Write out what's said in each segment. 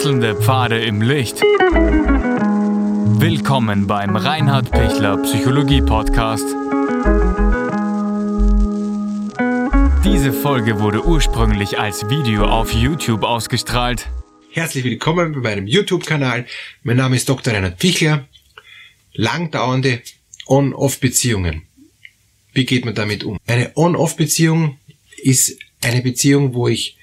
Wechselnde Pfade im Licht. Willkommen beim Reinhard Pichler Psychologie Podcast. Diese Folge wurde ursprünglich als Video auf YouTube ausgestrahlt. Herzlich willkommen bei meinem YouTube-Kanal. Mein Name ist Dr. Reinhard Pichler. Langdauernde On-Off-Beziehungen. Wie geht man damit um? Eine On-Off-Beziehung ist eine Beziehung, wo ich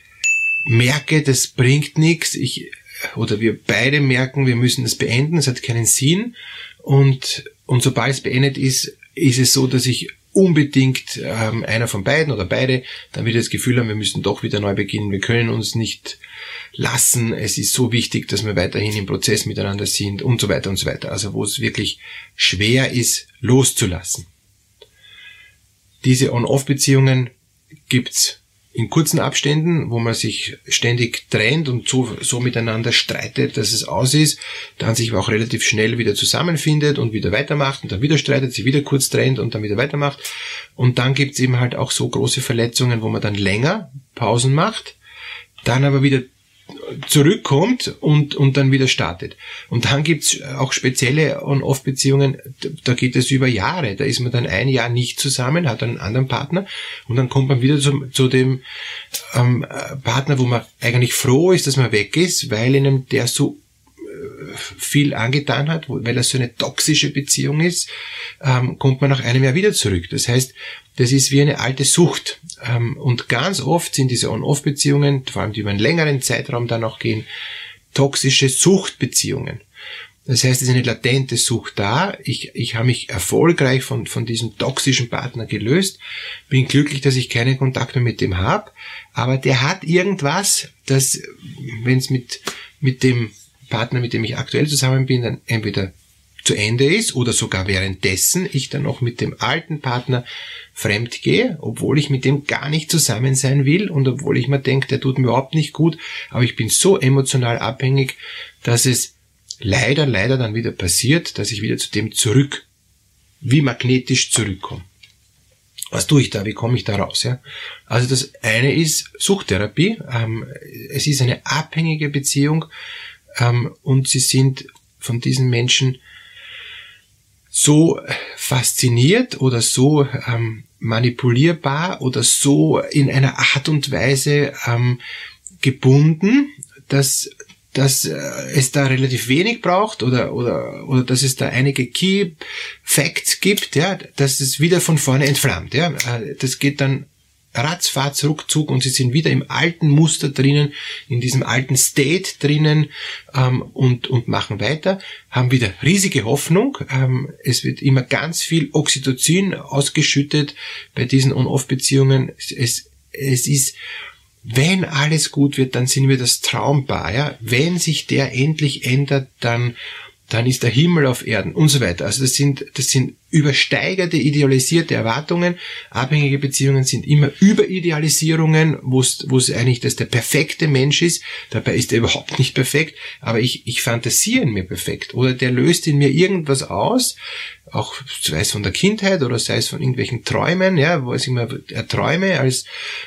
merke, das bringt nichts, ich oder wir beide merken, wir müssen das beenden, es hat keinen Sinn und und sobald es beendet ist, ist es so, dass ich unbedingt ähm, einer von beiden oder beide dann wieder das Gefühl haben, wir müssen doch wieder neu beginnen, wir können uns nicht lassen, es ist so wichtig, dass wir weiterhin im Prozess miteinander sind und so weiter und so weiter. Also wo es wirklich schwer ist, loszulassen. Diese On-Off-Beziehungen gibt's in kurzen Abständen, wo man sich ständig trennt und so, so miteinander streitet, dass es aus ist, dann sich auch relativ schnell wieder zusammenfindet und wieder weitermacht und dann wieder streitet, sich wieder kurz trennt und dann wieder weitermacht. Und dann gibt's eben halt auch so große Verletzungen, wo man dann länger Pausen macht, dann aber wieder zurückkommt und, und dann wieder startet. Und dann gibt's auch spezielle On-Off-Beziehungen, da geht es über Jahre. Da ist man dann ein Jahr nicht zusammen, hat einen anderen Partner und dann kommt man wieder zu, zu dem ähm, Partner, wo man eigentlich froh ist, dass man weg ist, weil einem der so viel angetan hat, weil das so eine toxische Beziehung ist, ähm, kommt man nach einem Jahr wieder zurück. Das heißt, das ist wie eine alte Sucht. Ähm, und ganz oft sind diese On-Off-Beziehungen, vor allem die über einen längeren Zeitraum dann auch gehen, toxische Suchtbeziehungen. Das heißt, es ist eine latente Sucht da. Ich, ich habe mich erfolgreich von, von diesem toxischen Partner gelöst. Bin glücklich, dass ich keine Kontakte mit dem habe. Aber der hat irgendwas, das, wenn es mit, mit dem Partner, mit dem ich aktuell zusammen bin, dann entweder zu Ende ist oder sogar währenddessen ich dann noch mit dem alten Partner fremd gehe, obwohl ich mit dem gar nicht zusammen sein will und obwohl ich mir denke, der tut mir überhaupt nicht gut, aber ich bin so emotional abhängig, dass es leider, leider dann wieder passiert, dass ich wieder zu dem zurück, wie magnetisch zurückkomme. Was tue ich da? Wie komme ich da raus? Ja? Also das eine ist Suchtherapie. Ähm, es ist eine abhängige Beziehung ähm, und sie sind von diesen Menschen so fasziniert oder so ähm, manipulierbar oder so in einer Art und Weise ähm, gebunden, dass dass äh, es da relativ wenig braucht oder oder oder dass es da einige Key Facts gibt, ja, dass es wieder von vorne entflammt, ja. Äh, das geht dann ratzfatz, ruckzuck und sie sind wieder im alten Muster drinnen, in diesem alten State drinnen ähm, und, und machen weiter, haben wieder riesige Hoffnung. Ähm, es wird immer ganz viel Oxytocin ausgeschüttet bei diesen On-Off-Beziehungen. Es, es ist wenn alles gut wird, dann sind wir das Traumpaar. Ja? Wenn sich der endlich ändert, dann dann ist der Himmel auf Erden und so weiter. Also das sind, das sind übersteigerte, idealisierte Erwartungen. Abhängige Beziehungen sind immer Überidealisierungen, wo es eigentlich das der perfekte Mensch ist. Dabei ist er überhaupt nicht perfekt, aber ich, ich fantasiere ihn mir perfekt. Oder der löst in mir irgendwas aus, auch sei es von der Kindheit oder sei es von irgendwelchen Träumen, ja, wo ich immer erträume als,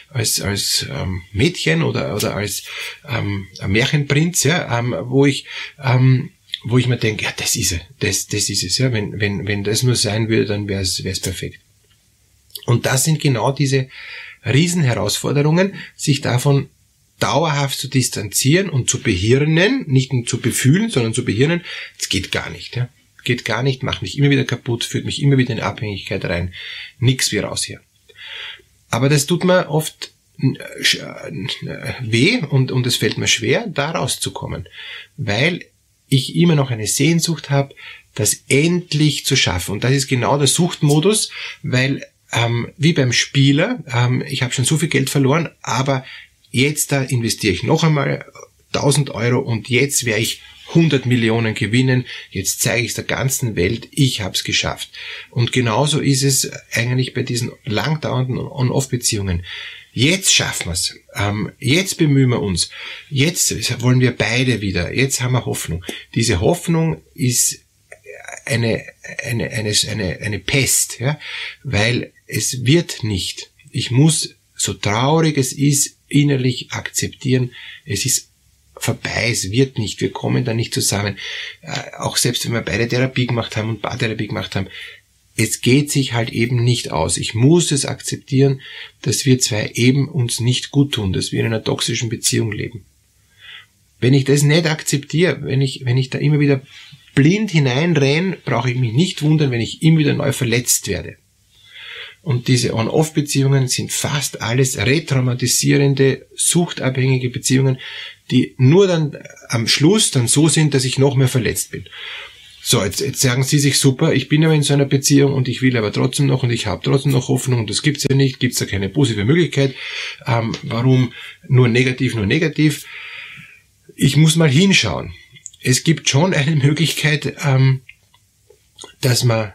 als, als ähm, Mädchen oder, oder als ähm, Märchenprinz, ja, ähm, wo ich ähm, wo ich mir denke, ja, das ist es, das, das ist es, ja, wenn, wenn, wenn das nur sein würde, dann wäre es, perfekt. Und das sind genau diese Riesenherausforderungen, sich davon dauerhaft zu distanzieren und zu behirnen, nicht nur zu befühlen, sondern zu behirnen, das geht gar nicht, ja. Geht gar nicht, macht mich immer wieder kaputt, führt mich immer wieder in Abhängigkeit rein, nix wie raus hier. Aber das tut mir oft äh, äh, weh und, und es fällt mir schwer, da rauszukommen, weil ich immer noch eine Sehnsucht habe, das endlich zu schaffen. Und das ist genau der Suchtmodus, weil ähm, wie beim Spieler, ähm, ich habe schon so viel Geld verloren, aber jetzt da investiere ich noch einmal 1000 Euro und jetzt werde ich 100 Millionen gewinnen. Jetzt zeige ich der ganzen Welt, ich habe es geschafft. Und genauso ist es eigentlich bei diesen langdauernden On-Off-Beziehungen. Jetzt schaffen wir es. Ähm, jetzt bemühen wir uns. Jetzt wollen wir beide wieder. Jetzt haben wir Hoffnung. Diese Hoffnung ist eine, eine, eine, eine, eine Pest, ja? weil es wird nicht. Ich muss, so traurig es ist, innerlich akzeptieren, es ist vorbei, es wird nicht, wir kommen da nicht zusammen. Äh, auch selbst wenn wir beide Therapie gemacht haben und Paartherapie gemacht haben, es geht sich halt eben nicht aus. Ich muss es akzeptieren, dass wir zwei eben uns nicht gut tun, dass wir in einer toxischen Beziehung leben. Wenn ich das nicht akzeptiere, wenn ich, wenn ich da immer wieder blind hineinrenne, brauche ich mich nicht wundern, wenn ich immer wieder neu verletzt werde. Und diese On-Off-Beziehungen sind fast alles retraumatisierende, suchtabhängige Beziehungen, die nur dann am Schluss dann so sind, dass ich noch mehr verletzt bin. So, jetzt, jetzt sagen Sie sich super, ich bin aber in so einer Beziehung und ich will aber trotzdem noch und ich habe trotzdem noch Hoffnung und das gibt's ja nicht, gibt's ja keine positive Möglichkeit. Ähm, warum nur negativ, nur negativ? Ich muss mal hinschauen. Es gibt schon eine Möglichkeit, ähm, dass man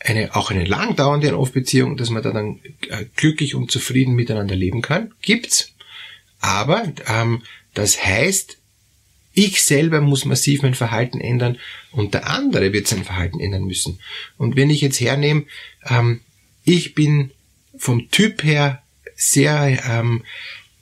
eine, auch eine lang dauernde On-Off-Beziehung, dass man da dann äh, glücklich und zufrieden miteinander leben kann. Gibt's. Aber ähm, das heißt, ich selber muss massiv mein Verhalten ändern und der andere wird sein Verhalten ändern müssen. Und wenn ich jetzt hernehme, ähm, ich bin vom Typ her sehr ähm,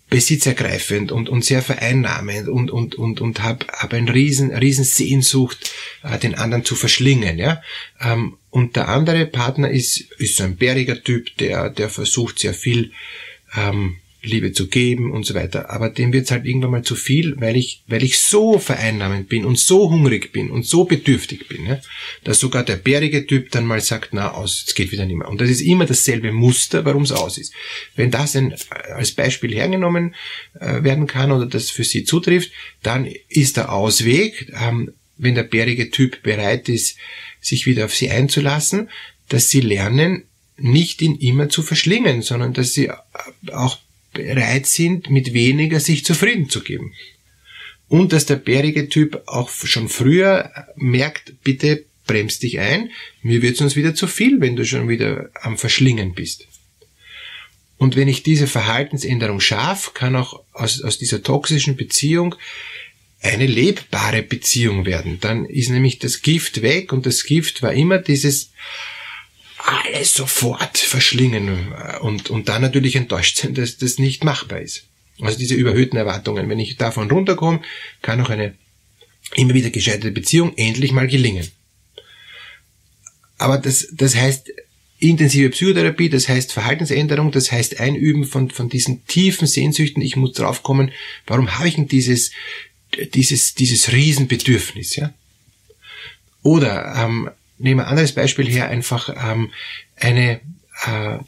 besitzergreifend und, und sehr vereinnahmend und, und, und, und habe hab ein riesen, riesen Sehnsucht, äh, den anderen zu verschlingen. Ja? Ähm, und der andere Partner ist, ist so ein bäriger Typ, der, der versucht sehr viel ähm, Liebe zu geben und so weiter. Aber dem wird's halt irgendwann mal zu viel, weil ich, weil ich so vereinnahmend bin und so hungrig bin und so bedürftig bin, ja, dass sogar der bärige Typ dann mal sagt, na, aus, es geht wieder nicht mehr. Und das ist immer dasselbe Muster, warum es aus ist. Wenn das ein, als Beispiel hergenommen äh, werden kann oder das für Sie zutrifft, dann ist der Ausweg, ähm, wenn der bärige Typ bereit ist, sich wieder auf Sie einzulassen, dass Sie lernen, nicht ihn immer zu verschlingen, sondern dass sie auch bereit sind, mit weniger sich zufrieden zu geben. Und dass der bärige Typ auch schon früher merkt, bitte bremst dich ein, mir wird sonst wieder zu viel, wenn du schon wieder am Verschlingen bist. Und wenn ich diese Verhaltensänderung schaffe, kann auch aus, aus dieser toxischen Beziehung eine lebbare Beziehung werden. Dann ist nämlich das Gift weg und das Gift war immer dieses, alles sofort verschlingen und, und dann natürlich enttäuscht sein, dass das nicht machbar ist. Also diese überhöhten Erwartungen. Wenn ich davon runterkomme, kann auch eine immer wieder gescheiterte Beziehung endlich mal gelingen. Aber das, das heißt intensive Psychotherapie, das heißt Verhaltensänderung, das heißt Einüben von, von diesen tiefen Sehnsüchten. Ich muss draufkommen, warum habe ich denn dieses, dieses, dieses Riesenbedürfnis, ja? Oder ähm, nehmen wir ein anderes Beispiel her, einfach ähm, eine äh,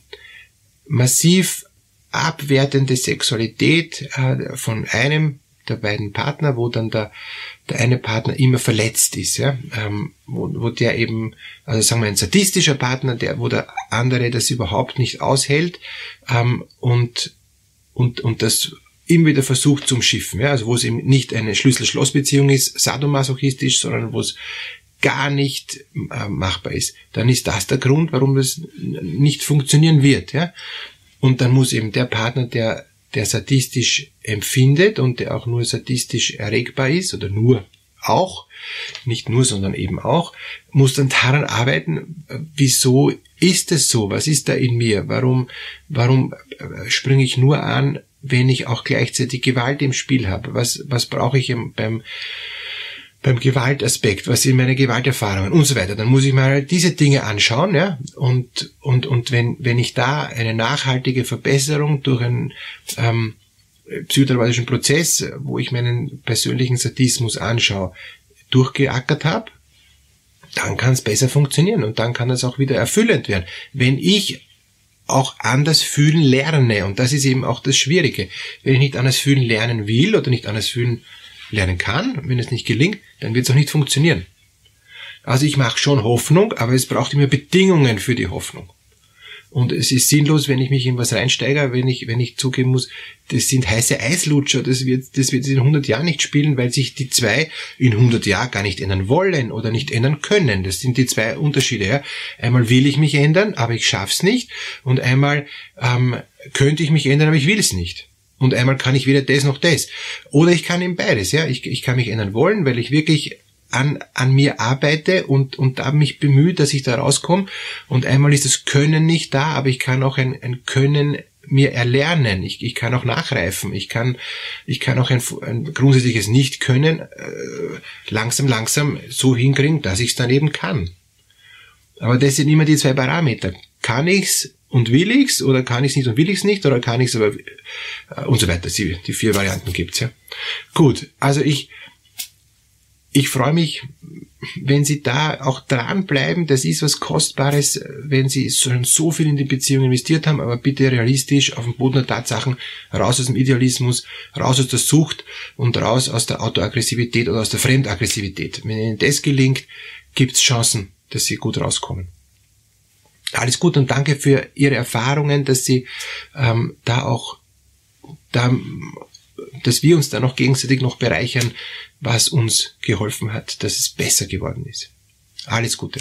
massiv abwertende Sexualität äh, von einem der beiden Partner, wo dann der, der eine Partner immer verletzt ist, ja, ähm, wo, wo der eben, also sagen wir ein sadistischer Partner, der, wo der andere das überhaupt nicht aushält ähm, und und und das immer wieder versucht zum Schiffen, ja, also wo es eben nicht eine Schlüssel-Schloss-Beziehung ist, sadomasochistisch, sondern wo es gar nicht äh, machbar ist, dann ist das der Grund, warum das nicht funktionieren wird. Ja? Und dann muss eben der Partner, der, der sadistisch empfindet und der auch nur sadistisch erregbar ist, oder nur auch, nicht nur, sondern eben auch, muss dann daran arbeiten, wieso ist es so? Was ist da in mir? Warum, warum äh, springe ich nur an, wenn ich auch gleichzeitig Gewalt im Spiel habe? Was, was brauche ich beim, beim Gewaltaspekt, was sind meine Gewalterfahrungen und so weiter. Dann muss ich mal diese Dinge anschauen, ja, und, und, und wenn, wenn ich da eine nachhaltige Verbesserung durch einen ähm, psychotherapeutischen Prozess, wo ich meinen persönlichen Sadismus anschaue, durchgeackert habe, dann kann es besser funktionieren und dann kann es auch wieder erfüllend werden. Wenn ich auch anders fühlen lerne, und das ist eben auch das Schwierige, wenn ich nicht anders fühlen lernen will oder nicht anders fühlen lernen kann. Wenn es nicht gelingt, dann wird es auch nicht funktionieren. Also ich mache schon Hoffnung, aber es braucht immer Bedingungen für die Hoffnung. Und es ist sinnlos, wenn ich mich in was reinsteige, wenn ich, wenn ich zugeben muss, das sind heiße Eislutscher, das wird, das wird in 100 Jahren nicht spielen, weil sich die zwei in 100 Jahren gar nicht ändern wollen oder nicht ändern können. Das sind die zwei Unterschiede. Ja. Einmal will ich mich ändern, aber ich schaff's nicht. Und einmal ähm, könnte ich mich ändern, aber ich will es nicht. Und einmal kann ich weder das noch das. Oder ich kann eben beides, ja. Ich, ich kann mich ändern wollen, weil ich wirklich an, an mir arbeite und, und da mich bemühe, dass ich da rauskomme. Und einmal ist das Können nicht da, aber ich kann auch ein, ein Können mir erlernen, ich, ich kann auch nachreifen, ich kann, ich kann auch ein, ein grundsätzliches Nicht-Können äh, langsam, langsam so hinkriegen, dass ich es dann eben kann. Aber das sind immer die zwei Parameter. Kann ich's und will ich's oder kann ich's nicht und will ich's nicht oder kann ich's aber äh, und so weiter. Die, die vier Varianten gibt's ja. Gut, also ich ich freue mich, wenn Sie da auch dranbleiben. Das ist was Kostbares, wenn Sie schon so viel in die Beziehung investiert haben, aber bitte realistisch auf dem Boden der Tatsachen, raus aus dem Idealismus, raus aus der Sucht und raus aus der Autoaggressivität oder aus der Fremdaggressivität. Wenn Ihnen das gelingt, gibt's Chancen, dass Sie gut rauskommen. Alles gut und danke für Ihre Erfahrungen, dass Sie ähm, da auch da dass wir uns da noch gegenseitig noch bereichern, was uns geholfen hat, dass es besser geworden ist. Alles Gute.